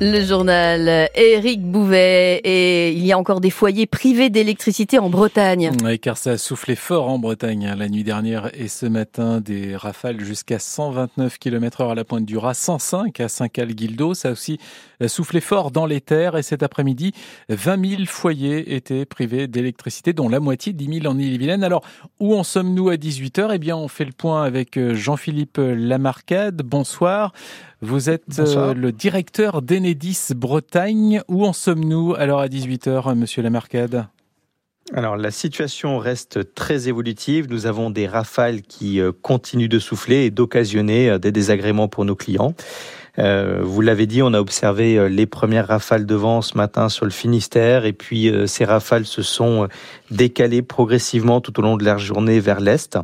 Le journal Éric Bouvet et il y a encore des foyers privés d'électricité en Bretagne. Oui, car ça a soufflé fort en Bretagne hein, la nuit dernière et ce matin des rafales jusqu'à 129 km heure à la pointe du Raz, 105 à Saint-Cal-Guildo. Ça a aussi euh, soufflé fort dans les terres et cet après-midi, 20 000 foyers étaient privés d'électricité, dont la moitié, 10 000 en Ille-et-Vilaine. Alors, où en sommes-nous à 18h Eh bien, on fait le point avec euh, Jean-Philippe Lamarcade. Bonsoir. Vous êtes euh, le directeur d'Enedis Bretagne. Où en sommes-nous alors à 18h, monsieur Lamarcade? Alors la situation reste très évolutive. Nous avons des rafales qui euh, continuent de souffler et d'occasionner euh, des désagréments pour nos clients. Euh, vous l'avez dit, on a observé euh, les premières rafales de vent ce matin sur le Finistère et puis euh, ces rafales se sont décalées progressivement tout au long de la journée vers l'est.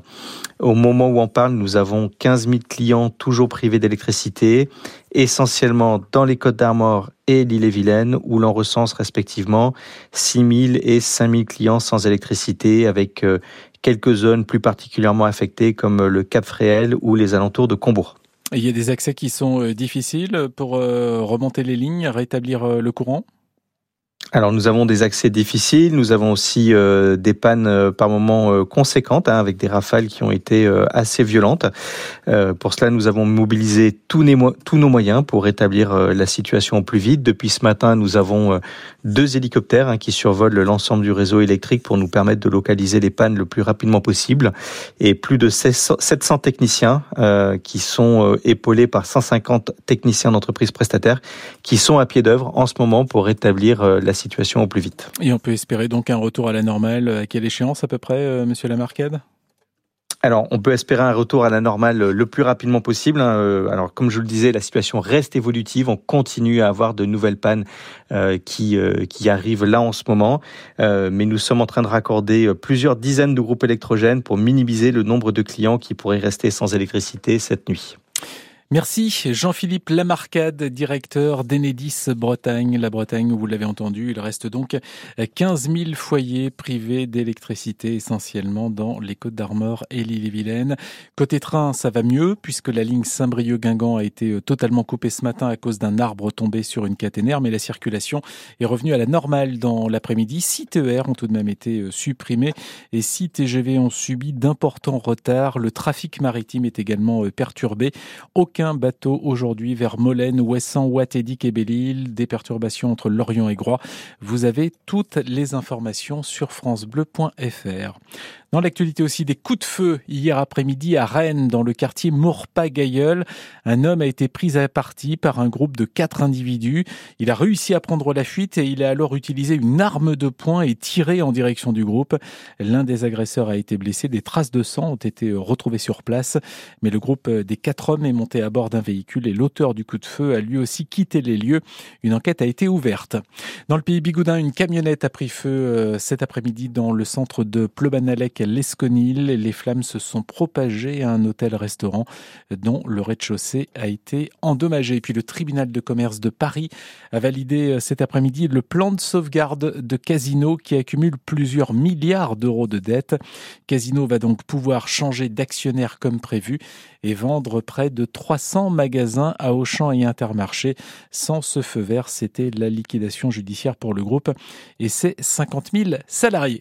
Au moment où on parle, nous avons 15 000 clients toujours privés d'électricité, essentiellement dans les Côtes d'Armor et l'île-et-Vilaine, où l'on recense respectivement 6 000 et 5 000 clients sans électricité, avec quelques zones plus particulièrement affectées comme le Cap Fréhel ou les alentours de Combourg. Il y a des accès qui sont euh, difficiles pour euh, remonter les lignes, rétablir euh, le courant? Alors nous avons des accès difficiles, nous avons aussi des pannes par moments conséquentes, hein, avec des rafales qui ont été assez violentes. pour cela, nous avons mobilisé tous, tous nos moyens pour rétablir la situation au plus vite. Depuis ce matin, nous avons deux hélicoptères hein, qui survolent l'ensemble du réseau électrique pour nous permettre de localiser les pannes le plus rapidement possible, et plus de 700 techniciens qui sont épaulés par 150 techniciens d'entreprises prestataires qui sont à pied d'œuvre en ce moment pour rétablir la situation au plus vite. Et on peut espérer donc un retour à la normale. À quelle échéance à peu près, euh, Monsieur Lamarcade? Alors, on peut espérer un retour à la normale le plus rapidement possible. Hein. Euh, alors, comme je le disais, la situation reste évolutive. On continue à avoir de nouvelles pannes euh, qui, qui arrivent là en ce moment. mais nous sommes en train de raccorder plusieurs dizaines de groupes électrogènes pour minimiser le nombre de clients qui pourraient rester sans électricité cette nuit. Merci Jean-Philippe Lamarcade, directeur d'Enedis Bretagne. La Bretagne, vous l'avez entendu, il reste donc 15 000 foyers privés d'électricité essentiellement dans les Côtes d'Armor et l'île-et-Vilaine. Côté train, ça va mieux puisque la ligne Saint-Brieuc-Guingamp a été euh, totalement coupée ce matin à cause d'un arbre tombé sur une caténaire, mais la circulation est revenue à la normale dans l'après-midi. 6 TER ont tout de même été euh, supprimés et 6 TGV ont subi d'importants retards. Le trafic maritime est également euh, perturbé bateau aujourd'hui vers Molène, Ouessant, Ouattédic et Belle-Île. Des perturbations entre Lorient et Groix. Vous avez toutes les informations sur francebleu.fr. Dans l'actualité aussi, des coups de feu hier après-midi à Rennes, dans le quartier Mourpas-Gailleul. Un homme a été pris à partie par un groupe de quatre individus. Il a réussi à prendre la fuite et il a alors utilisé une arme de poing et tiré en direction du groupe. L'un des agresseurs a été blessé. Des traces de sang ont été retrouvées sur place. Mais le groupe des quatre hommes est monté à bord d'un véhicule et l'auteur du coup de feu a lui aussi quitté les lieux. Une enquête a été ouverte. Dans le pays bigoudin, une camionnette a pris feu euh, cet après-midi dans le centre de Pleubanalec l'Esconil. Les flammes se sont propagées à un hôtel-restaurant dont le rez-de-chaussée a été endommagé. Et puis le tribunal de commerce de Paris a validé euh, cet après-midi le plan de sauvegarde de Casino qui accumule plusieurs milliards d'euros de dettes. Casino va donc pouvoir changer d'actionnaire comme prévu et vendre près de 300 magasins à Auchan et Intermarché. Sans ce feu vert, c'était la liquidation judiciaire pour le groupe et ses 50 000 salariés.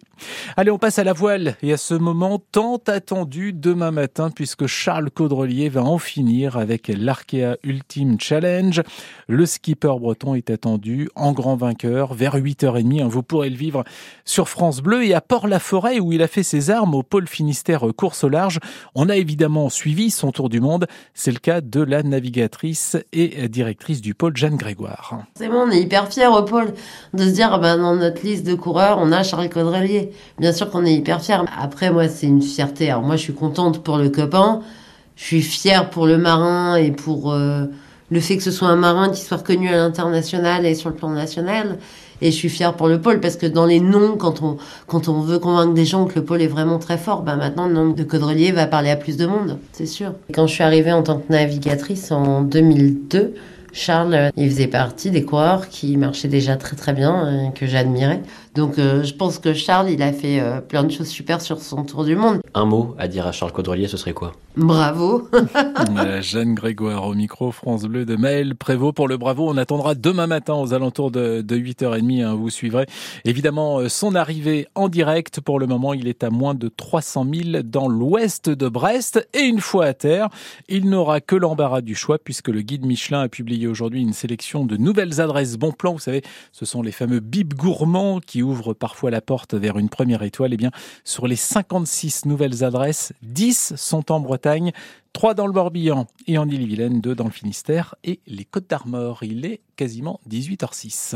Allez, on passe à la voile et à ce moment tant attendu demain matin puisque Charles Caudrelier va en finir avec l'Arkea Ultimate Challenge. Le skipper breton est attendu en grand vainqueur vers 8h30. Hein, vous pourrez le vivre sur France Bleu et à Port-la-Forêt où il a fait ses armes au pôle Finistère course au large. On a évidemment suivi son tour du monde. C'est le cas de la navigatrice et directrice du pôle, Jeanne Grégoire. C'est bon, on est hyper fiers au pôle de se dire, ben, dans notre liste de coureurs, on a Charles Caudrelier. Bien sûr qu'on est hyper fiers. Après, moi, c'est une fierté. Alors moi, je suis contente pour le copain. Je suis fière pour le marin et pour euh, le fait que ce soit un marin qui soit reconnu à l'international et sur le plan national. Et je suis fière pour le pôle parce que dans les noms, quand on, quand on veut convaincre des gens que le pôle est vraiment très fort, ben maintenant le nom de Caudrelier va parler à plus de monde, c'est sûr. Quand je suis arrivée en tant que navigatrice en 2002, Charles, il faisait partie des coureurs qui marchaient déjà très très bien, et euh, que j'admirais. Donc euh, je pense que Charles, il a fait euh, plein de choses super sur son tour du monde. Un mot à dire à Charles Caudrelier, ce serait quoi? Bravo. Jeanne Grégoire au micro France Bleu de Maël Prévost pour le Bravo. On attendra demain matin aux alentours de, 8h30. Hein, vous suivrez évidemment euh, son arrivée en direct. Pour le moment, il est à moins de 300 000 dans l'ouest de Brest. Et une fois à terre, il n'aura que l'embarras du choix puisque le guide Michelin a publié aujourd'hui une sélection de nouvelles adresses bon plan. Vous savez, ce sont les fameux bibs gourmands qui ouvrent parfois la porte vers une première étoile. Et eh bien, sur les 56 nouvelles adresses, 10 sont en Bretagne 3 dans le Morbihan et en Ille-et-Vilaine, 2 dans le Finistère et les Côtes d'Armor. Il est quasiment 18h06.